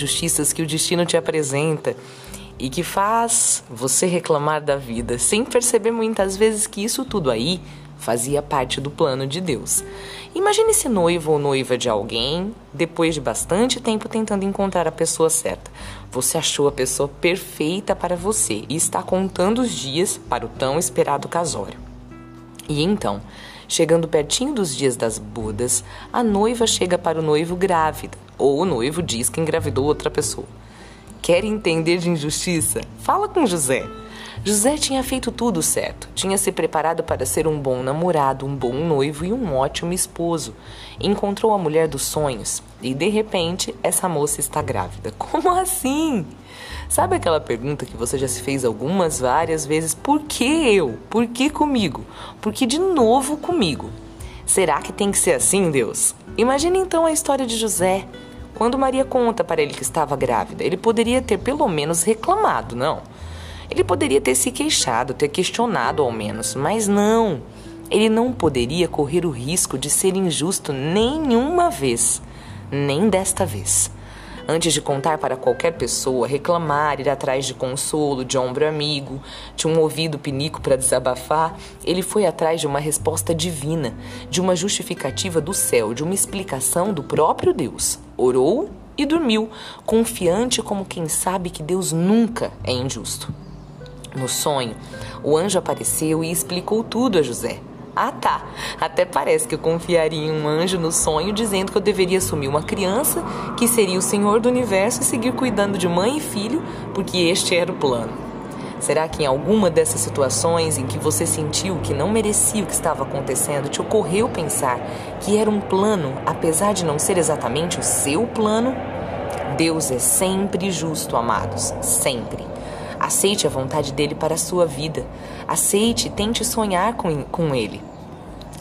justiças que o destino te apresenta e que faz você reclamar da vida, sem perceber muitas vezes que isso tudo aí fazia parte do plano de Deus. Imagine se noivo ou noiva de alguém, depois de bastante tempo tentando encontrar a pessoa certa. Você achou a pessoa perfeita para você e está contando os dias para o tão esperado casório. E então, chegando pertinho dos dias das bodas, a noiva chega para o noivo grávida, ou o noivo diz que engravidou outra pessoa. Quer entender de injustiça? Fala com José. José tinha feito tudo certo. Tinha se preparado para ser um bom namorado, um bom noivo e um ótimo esposo. Encontrou a mulher dos sonhos e, de repente, essa moça está grávida. Como assim? Sabe aquela pergunta que você já se fez algumas, várias vezes? Por que eu? Por que comigo? Por que de novo comigo? Será que tem que ser assim, Deus? Imagine então a história de José. Quando Maria conta para ele que estava grávida, ele poderia ter pelo menos reclamado, não? Ele poderia ter se queixado, ter questionado ao menos, mas não. Ele não poderia correr o risco de ser injusto nenhuma vez, nem desta vez. Antes de contar para qualquer pessoa, reclamar, ir atrás de consolo, de ombro amigo, de um ouvido pinico para desabafar, ele foi atrás de uma resposta divina, de uma justificativa do céu, de uma explicação do próprio Deus. Orou e dormiu, confiante como quem sabe que Deus nunca é injusto. No sonho, o anjo apareceu e explicou tudo a José. Ah, tá. Até parece que eu confiaria em um anjo no sonho dizendo que eu deveria assumir uma criança que seria o senhor do universo e seguir cuidando de mãe e filho, porque este era o plano. Será que em alguma dessas situações em que você sentiu que não merecia o que estava acontecendo, te ocorreu pensar que era um plano, apesar de não ser exatamente o seu plano? Deus é sempre justo, amados, sempre. Aceite a vontade dele para a sua vida. Aceite e tente sonhar com, com ele.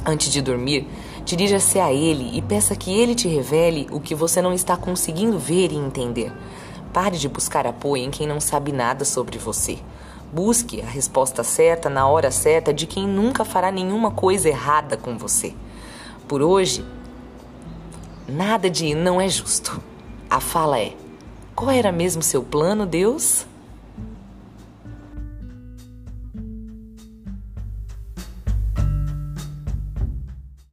Antes de dormir, dirija-se a ele e peça que ele te revele o que você não está conseguindo ver e entender. Pare de buscar apoio em quem não sabe nada sobre você. Busque a resposta certa na hora certa de quem nunca fará nenhuma coisa errada com você. Por hoje, nada de não é justo. A fala é: qual era mesmo seu plano, Deus?